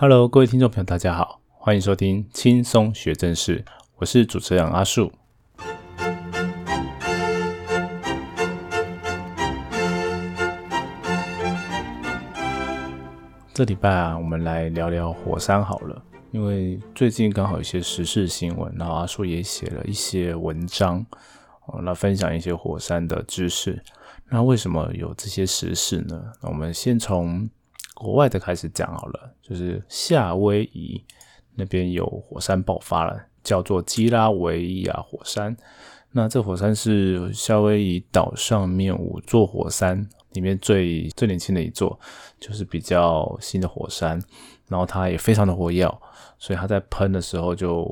Hello，各位听众朋友，大家好，欢迎收听轻松学正事，我是主持人阿树。这礼拜啊，我们来聊聊火山好了，因为最近刚好有一些时事新闻，然后阿树也写了一些文章，哦，来分享一些火山的知识。那为什么有这些时事呢？我们先从国外的开始讲好了，就是夏威夷那边有火山爆发了，叫做基拉维亚火山。那这火山是夏威夷岛上面五座火山里面最最年轻的一座，就是比较新的火山。然后它也非常的火药，所以它在喷的时候就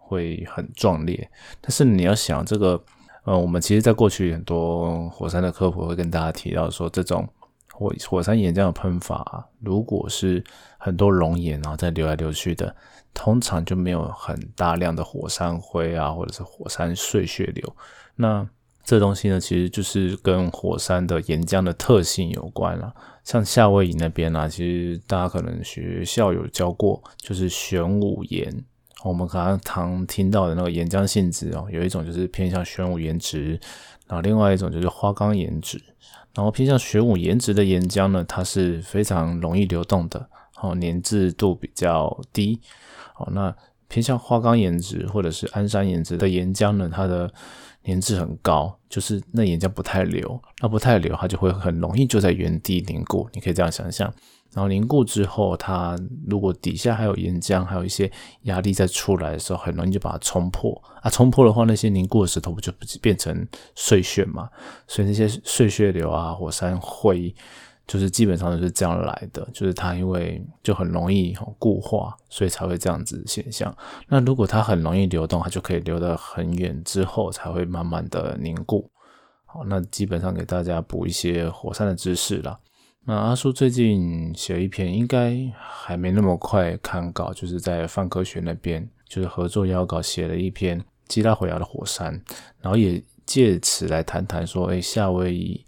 会很壮烈。但是你要想这个，呃，我们其实在过去很多火山的科普会跟大家提到说这种。火火山岩浆的喷法，如果是很多熔岩然后再流来流去的，通常就没有很大量的火山灰啊，或者是火山碎屑流。那这东西呢，其实就是跟火山的岩浆的特性有关了。像夏威夷那边啊，其实大家可能学校有教过，就是玄武岩。我们刚刚常听到的那个岩浆性质哦，有一种就是偏向玄武岩质，然后另外一种就是花岗岩质。然后偏向玄武岩质的岩浆呢，它是非常容易流动的，哦，粘滞度比较低。哦，那偏向花岗岩质或者是安山岩质的岩浆呢，它的粘滞很高，就是那岩浆不太流，那不太流，它就会很容易就在原地凝固。你可以这样想象。然后凝固之后，它如果底下还有岩浆，还有一些压力再出来的时候，很容易就把它冲破啊！冲破的话，那些凝固的石头不就变成碎屑嘛？所以那些碎屑流啊，火山灰就是基本上都是这样来的，就是它因为就很容易固化，所以才会这样子现象。那如果它很容易流动，它就可以流得很远之后才会慢慢的凝固。好，那基本上给大家补一些火山的知识了。那阿叔最近写了一篇，应该还没那么快看稿，就是在泛科学那边，就是合作邀稿写了一篇基拉回亚的火山，然后也借此来谈谈说，哎，夏威夷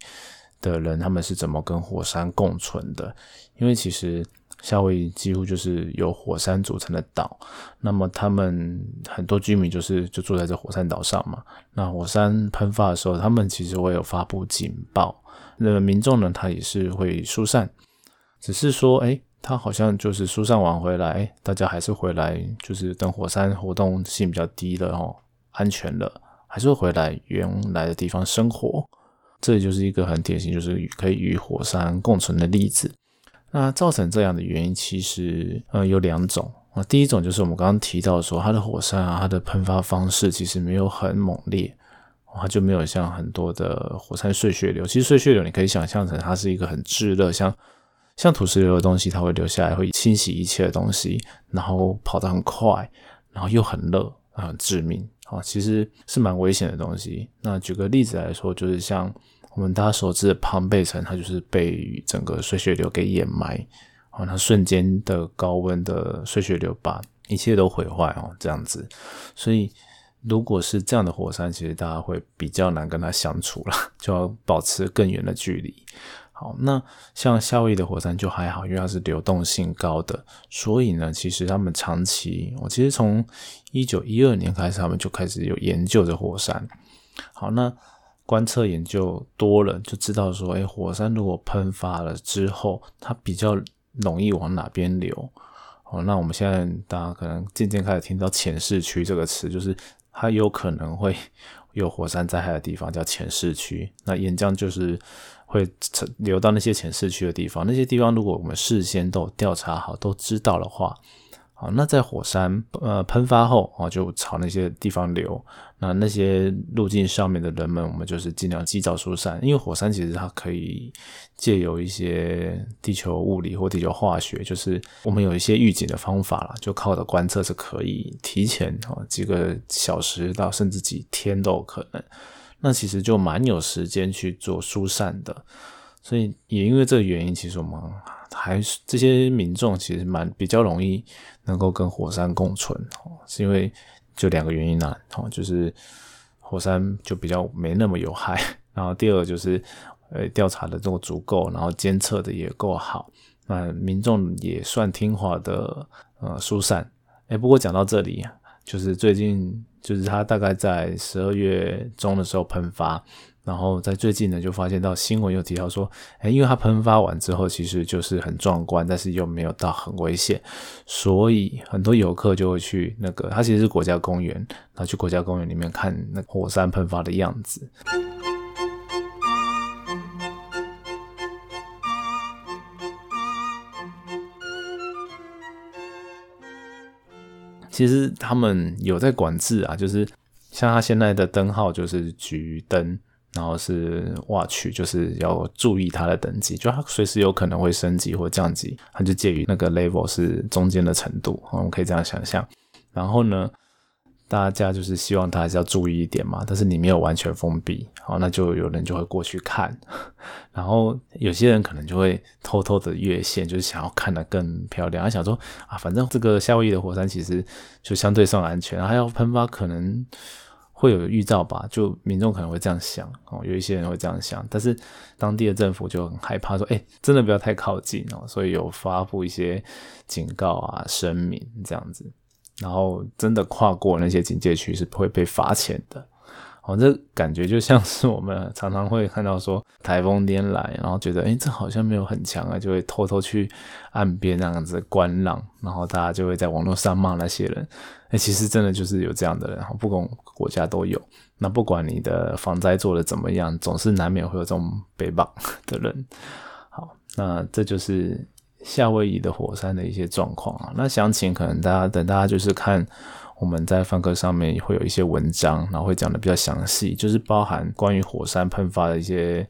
的人他们是怎么跟火山共存的？因为其实夏威夷几乎就是由火山组成的岛，那么他们很多居民就是就住在这火山岛上嘛。那火山喷发的时候，他们其实会有发布警报。那民众呢，他也是会疏散，只是说，哎，他好像就是疏散完回来，大家还是回来，就是等火山活动性比较低了哦，安全了，还是会回来原来的地方生活。这就是一个很典型，就是可以与火山共存的例子。那造成这样的原因，其实呃有两种啊。第一种就是我们刚刚提到说，它的火山啊，它的喷发方式其实没有很猛烈。它就没有像很多的火山碎屑流，其实碎屑流你可以想象成它是一个很炙热，像像土石流的东西，它会流下来，会清洗一切的东西，然后跑得很快，然后又很热，很致命啊，其实是蛮危险的东西。那举个例子来说，就是像我们大家熟知的庞贝城，它就是被整个碎屑流给掩埋啊，它瞬间的高温的碎屑流把一切都毁坏哦，这样子，所以。如果是这样的火山，其实大家会比较难跟它相处了，就要保持更远的距离。好，那像夏威夷的火山就还好，因为它是流动性高的，所以呢，其实他们长期，我其实从一九一二年开始，他们就开始有研究的火山。好，那观测研究多了，就知道说，哎，火山如果喷发了之后，它比较容易往哪边流。好，那我们现在大家可能渐渐开始听到浅市区这个词，就是。它有可能会 有火山灾害的地方叫浅市区，那岩浆就是会流到那些浅市区的地方。那些地方如果我们事先都调查好，都知道的话。好，那在火山呃喷发后啊，就朝那些地方流。那那些路径上面的人们，我们就是尽量及早疏散，因为火山其实它可以借由一些地球物理或地球化学，就是我们有一些预警的方法了，就靠着观测是可以提前啊几个小时到甚至几天都有可能。那其实就蛮有时间去做疏散的。所以也因为这个原因，其实我们还是这些民众其实蛮比较容易能够跟火山共存哦，是因为就两个原因呢，哦，就是火山就比较没那么有害，然后第二就是呃调查的这个足够，然后监测的也够好，那民众也算听话的，呃，疏散。哎，不过讲到这里，就是最近，就是它大概在十二月中的时候喷发，然后在最近呢，就发现到新闻又提到说，哎，因为它喷发完之后，其实就是很壮观，但是又没有到很危险，所以很多游客就会去那个，它其实是国家公园，然后去国家公园里面看那火山喷发的样子。其实他们有在管制啊，就是像他现在的灯号就是橘灯，然后是 watch，就是要注意它的等级，就它随时有可能会升级或降级，它就介于那个 level 是中间的程度，我们可以这样想象。然后呢？大家就是希望它还是要注意一点嘛，但是你没有完全封闭，好，那就有人就会过去看，然后有些人可能就会偷偷的越线，就是想要看得更漂亮。他想说啊，反正这个夏威夷的火山其实就相对算安全，还要喷发可能会有预兆吧，就民众可能会这样想哦，有一些人会这样想，但是当地的政府就很害怕说，哎，真的不要太靠近哦，所以有发布一些警告啊、声明这样子。然后真的跨过那些警戒区是不会被罚钱的，哦，这感觉就像是我们常常会看到说台风天来，然后觉得哎这好像没有很强啊，就会偷偷去岸边那样子观浪，然后大家就会在网络上骂那些人，哎，其实真的就是有这样的人，然后不管国家都有，那不管你的防灾做的怎么样，总是难免会有这种被绑的人。好，那这就是。夏威夷的火山的一些状况啊，那详情可能大家等大家就是看我们在范科上面会有一些文章，然后会讲的比较详细，就是包含关于火山喷发的一些，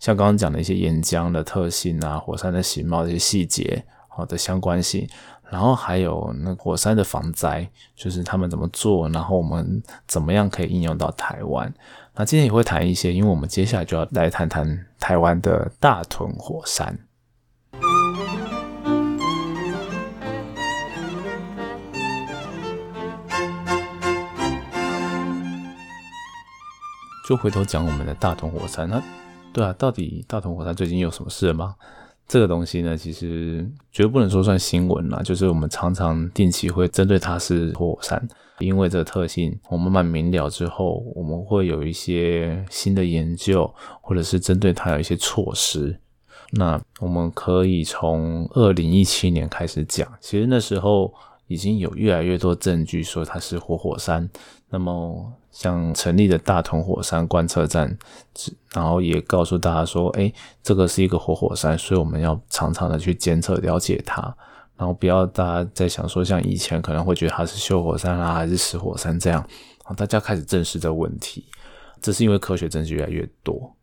像刚刚讲的一些岩浆的特性啊，火山的形貌的一些细节，好的相关性，然后还有那火山的防灾，就是他们怎么做，然后我们怎么样可以应用到台湾。那今天也会谈一些，因为我们接下来就要来谈谈台湾的大屯火山。就回头讲我们的大同火山，那对啊，到底大同火山最近有什么事吗？这个东西呢，其实绝不能说算新闻啦，就是我们常常定期会针对它是火山，因为这个特性，我们慢慢明了之后，我们会有一些新的研究，或者是针对它有一些措施。那我们可以从二零一七年开始讲，其实那时候已经有越来越多证据说它是活火山，那么。像成立的大同火山观测站，然后也告诉大家说，哎，这个是一个活火山，所以我们要常常的去监测了解它，然后不要大家在想说，像以前可能会觉得它是休火山啊，还是死火山这样，大家开始正视这问题，这是因为科学证据越来越多。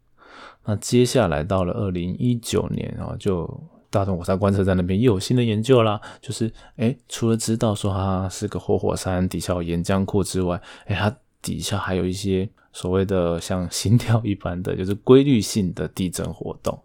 那接下来到了二零一九年啊，就大同火山观测站那边又有新的研究啦，就是哎，除了知道说它是个活火山，底下有岩浆库之外，哎，它底下还有一些所谓的像心跳一般的，就是规律性的地震活动。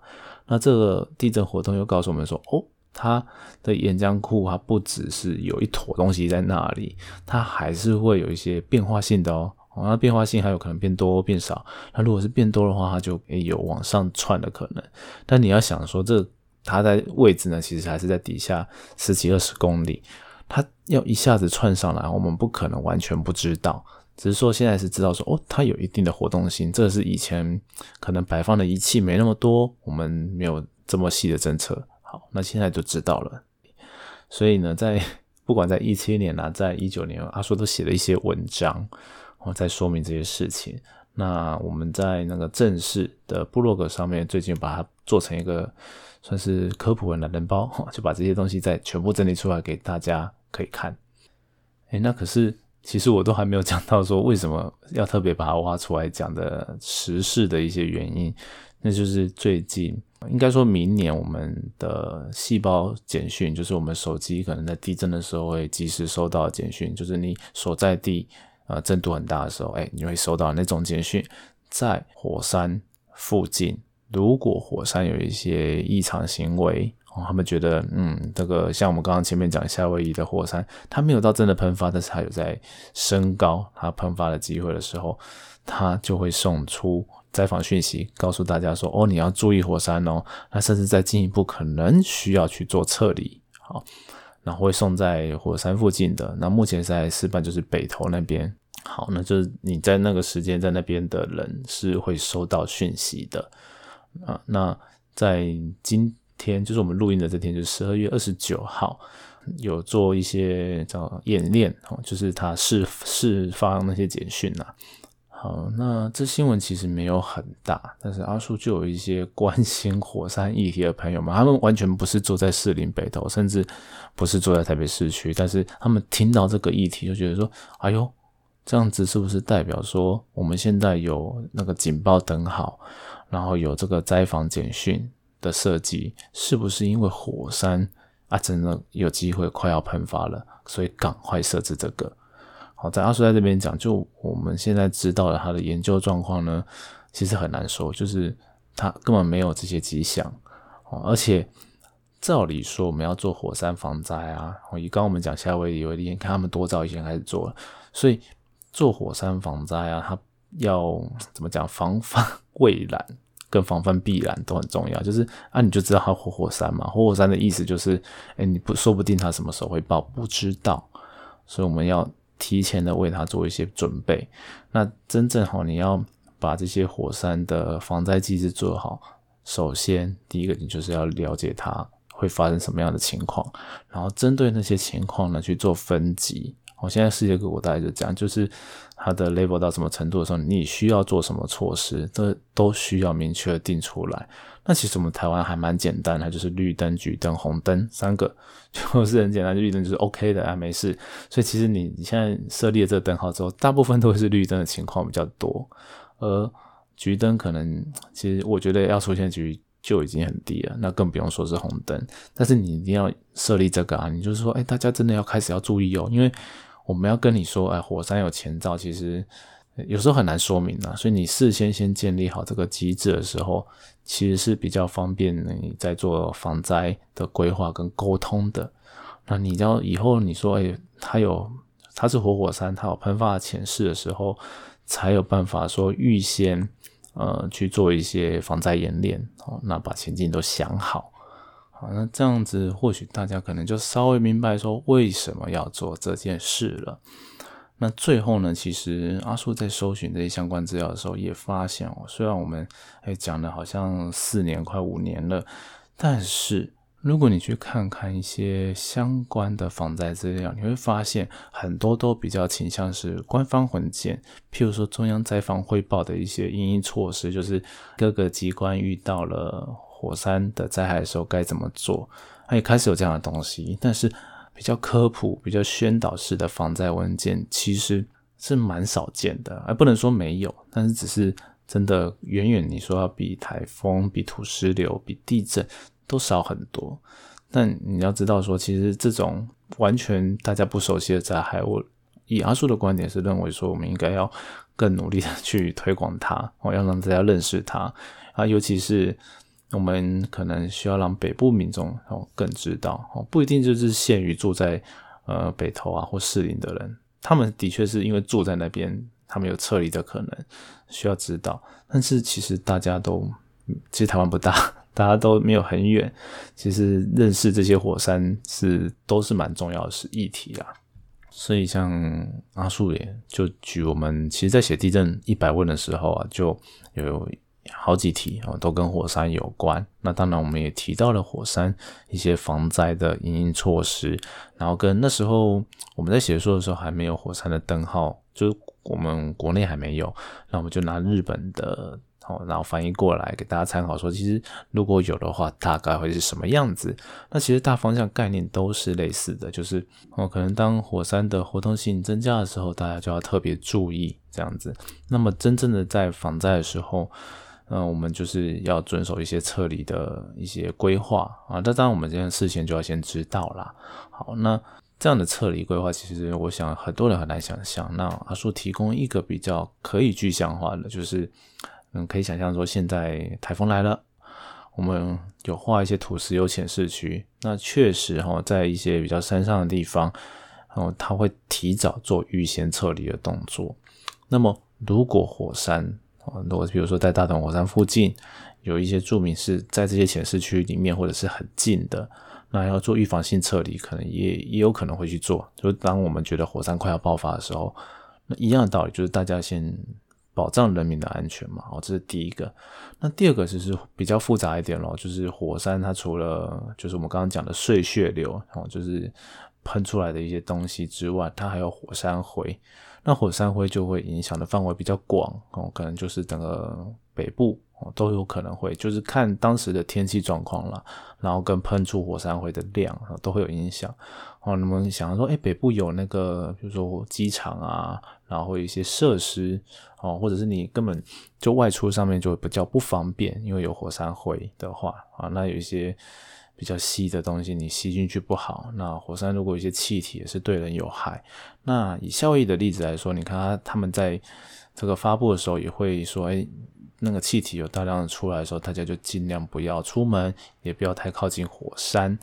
那这个地震活动又告诉我们说，哦，它的岩浆库它不只是有一坨东西在那里，它还是会有一些变化性的哦。那变化性还有可能变多变少。那如果是变多的话，它就有往上窜的可能。但你要想说，这它在位置呢，其实还是在底下十几二十公里，它要一下子窜上来，我们不可能完全不知道。只是说现在是知道说哦，它有一定的活动性，这是以前可能摆放的仪器没那么多，我们没有这么细的政策。好，那现在就知道了。所以呢，在不管在一七年啊，在一九年，阿叔都写了一些文章，我在说明这些事情。那我们在那个正式的部落格上面，最近把它做成一个算是科普文的人包，就把这些东西再全部整理出来给大家可以看。哎，那可是。其实我都还没有讲到说为什么要特别把它挖出来讲的时事的一些原因，那就是最近应该说明年我们的细胞简讯，就是我们手机可能在地震的时候会及时收到简讯，就是你所在地呃震度很大的时候，哎，你会收到那种简讯，在火山附近，如果火山有一些异常行为。哦，他们觉得，嗯，这个像我们刚刚前面讲夏威夷的火山，它没有到真的喷发，但是它有在升高，它喷发的机会的时候，它就会送出灾防讯息，告诉大家说，哦，你要注意火山哦，那甚至再进一步可能需要去做撤离，好，然后会送在火山附近的，那目前在示范就是北投那边，好，那就是你在那个时间在那边的人是会收到讯息的，啊，那在今天就是我们录音的这天，就是十二月二十九号，有做一些叫演练，哦，就是他释释放那些简讯呐。好，那这新闻其实没有很大，但是阿叔就有一些关心火山议题的朋友们，他们完全不是住在士林北投，甚至不是住在台北市区，但是他们听到这个议题就觉得说，哎呦，这样子是不是代表说我们现在有那个警报灯好，然后有这个灾防简讯的设计，是不是因为火山啊真的有机会快要喷发了，所以赶快设置这个？好，在阿叔在这边讲，就我们现在知道了他的研究状况呢，其实很难说，就是他根本没有这些迹象。哦，而且照理说我们要做火山防灾啊，以刚我们讲夏威夷为例，你看他们多早以前开始做了，所以做火山防灾啊，它要怎么讲，防范未然跟防范必然都很重要。就是啊，你就知道它活火山嘛，活火山的意思就是，哎，你不说不定它什么时候会爆，不知道，所以我们要。提前的为它做一些准备，那真正好，你要把这些火山的防灾机制做好。首先，第一个你就是要了解它会发生什么样的情况，然后针对那些情况呢去做分级。我现在世界各国大概就这样，就是它的 level 到什么程度的时候，你需要做什么措施，这都需要明确的定出来。那其实我们台湾还蛮简单，它就是绿灯、橘灯、红灯三个，就是很简单，就绿灯就是 OK 的啊，没事。所以其实你你现在设立了这个灯号之后，大部分都是绿灯的情况比较多，而橘灯可能其实我觉得要出现橘。就已经很低了，那更不用说是红灯。但是你一定要设立这个啊，你就是说，哎，大家真的要开始要注意哦，因为。我们要跟你说，哎，火山有前兆，其实有时候很难说明啊。所以你事先先建立好这个机制的时候，其实是比较方便你在做防灾的规划跟沟通的。那你要以后你说，哎，它有它是活火山，它有喷发前示的时候，才有办法说预先呃去做一些防灾演练哦，那把前景都想好。好，那这样子或许大家可能就稍微明白说为什么要做这件事了。那最后呢，其实阿树在搜寻这些相关资料的时候，也发现哦，虽然我们哎讲的好像四年快五年了，但是如果你去看看一些相关的防灾资料，你会发现很多都比较倾向是官方文件，譬如说中央灾防汇报的一些应应措施，就是各个机关遇到了。火山的灾害的时候该怎么做？它也开始有这样的东西，但是比较科普、比较宣导式的防灾文件其实是蛮少见的。而不能说没有，但是只是真的远远你说要比台风、比土石流、比地震都少很多。但你要知道说，其实这种完全大家不熟悉的灾害，我以阿叔的观点是认为说，我们应该要更努力的去推广它，我要让大家认识它啊，尤其是。我们可能需要让北部民众哦更知道哦，不一定就是限于住在呃北投啊或士林的人，他们的确是因为住在那边，他们有撤离的可能，需要知道。但是其实大家都，其实台湾不大，大家都没有很远，其实认识这些火山是都是蛮重要的是议题啊。所以像阿树也就举我们其实，在写地震一百问的时候啊，就有。好几题哦，都跟火山有关。那当然，我们也提到了火山一些防灾的应应措施。然后跟那时候我们在写书的时候还没有火山的灯号，就是我们国内还没有。那我们就拿日本的哦，然后翻译过来给大家参考，说其实如果有的话，大概会是什么样子。那其实大方向概念都是类似的，就是哦，可能当火山的活动性增加的时候，大家就要特别注意这样子。那么真正的在防灾的时候，嗯，我们就是要遵守一些撤离的一些规划啊。那当然，我们这件事情就要先知道啦。好，那这样的撤离规划，其实我想很多人很难想象。那阿叔提供一个比较可以具象化的，就是嗯，可以想象说，现在台风来了，我们有画一些土石流浅市区。那确实哈，在一些比较山上的地方，然后他会提早做预先撤离的动作。那么，如果火山哦，如果比如说在大同火山附近有一些住民是在这些显示区里面或者是很近的，那要做预防性撤离，可能也也有可能会去做。就是当我们觉得火山快要爆发的时候，那一样的道理，就是大家先保障人民的安全嘛。哦，这是第一个。那第二个就是比较复杂一点咯，就是火山它除了就是我们刚刚讲的碎屑流哦，就是喷出来的一些东西之外，它还有火山灰。那火山灰就会影响的范围比较广哦，可能就是整个北部哦都有可能会，就是看当时的天气状况了，然后跟喷出火山灰的量都会有影响哦。那么想说，哎，北部有那个，比如说机场啊，然后一些设施哦，或者是你根本就外出上面就比较不方便，因为有火山灰的话啊，那有一些。比较稀的东西，你吸进去不好。那火山如果一些气体也是对人有害。那以效益的例子来说，你看他他们在这个发布的时候也会说，哎，那个气体有大量的出来的时候，大家就尽量不要出门，也不要太靠近火山。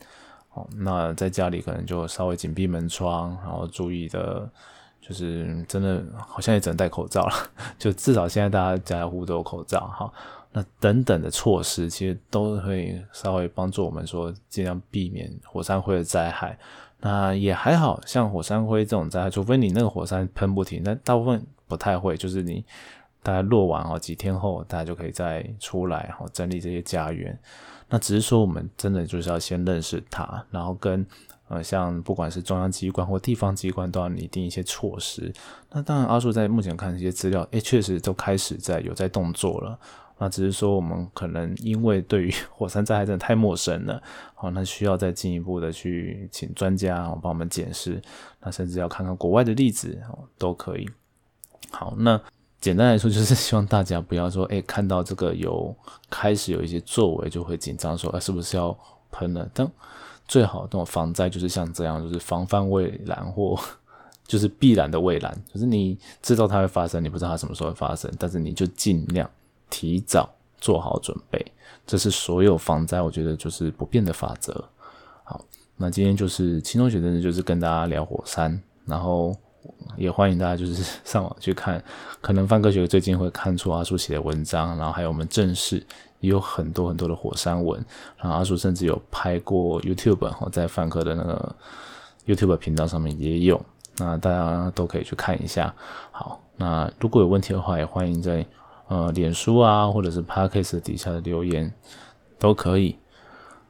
哦，那在家里可能就稍微紧闭门窗，然后注意的，就是真的好像也只能戴口罩了。就至少现在大家家家户都有口罩，哈。那等等的措施，其实都会稍微帮助我们说，尽量避免火山灰的灾害。那也还好像火山灰这种灾害，除非你那个火山喷不停，那大部分不太会。就是你大概落完哦，几天后大家就可以再出来，哦，整理这些家园。那只是说，我们真的就是要先认识它，然后跟呃，像不管是中央机关或地方机关，都要拟定一些措施。那当然，阿树在目前看这些资料，诶，确实都开始在有在动作了。那只是说，我们可能因为对于火山灾害真的太陌生了，好，那需要再进一步的去请专家帮我们检视，那甚至要看看国外的例子，都可以。好，那简单来说就是希望大家不要说，哎，看到这个有开始有一些作为就会紧张，说，哎，是不是要喷了？但最好这种防灾就是像这样，就是防范未然或就是必然的未然，就是你知道它会发生，你不知道它什么时候会发生，但是你就尽量。提早做好准备，这是所有防灾，我觉得就是不变的法则。好，那今天就是轻松学真的就是跟大家聊火山，然后也欢迎大家就是 上网去看，可能范科学最近会看出阿叔写的文章，然后还有我们正式也有很多很多的火山文，然后阿叔甚至有拍过 YouTube，哈，在范科的那个 YouTube 频道上面也有，那大家都可以去看一下。好，那如果有问题的话，也欢迎在。呃，脸书啊，或者是 Podcast 底下的留言都可以。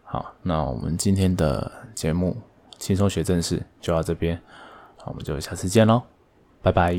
好，那我们今天的节目轻松学正事就到这边，我们就下次见喽，拜拜。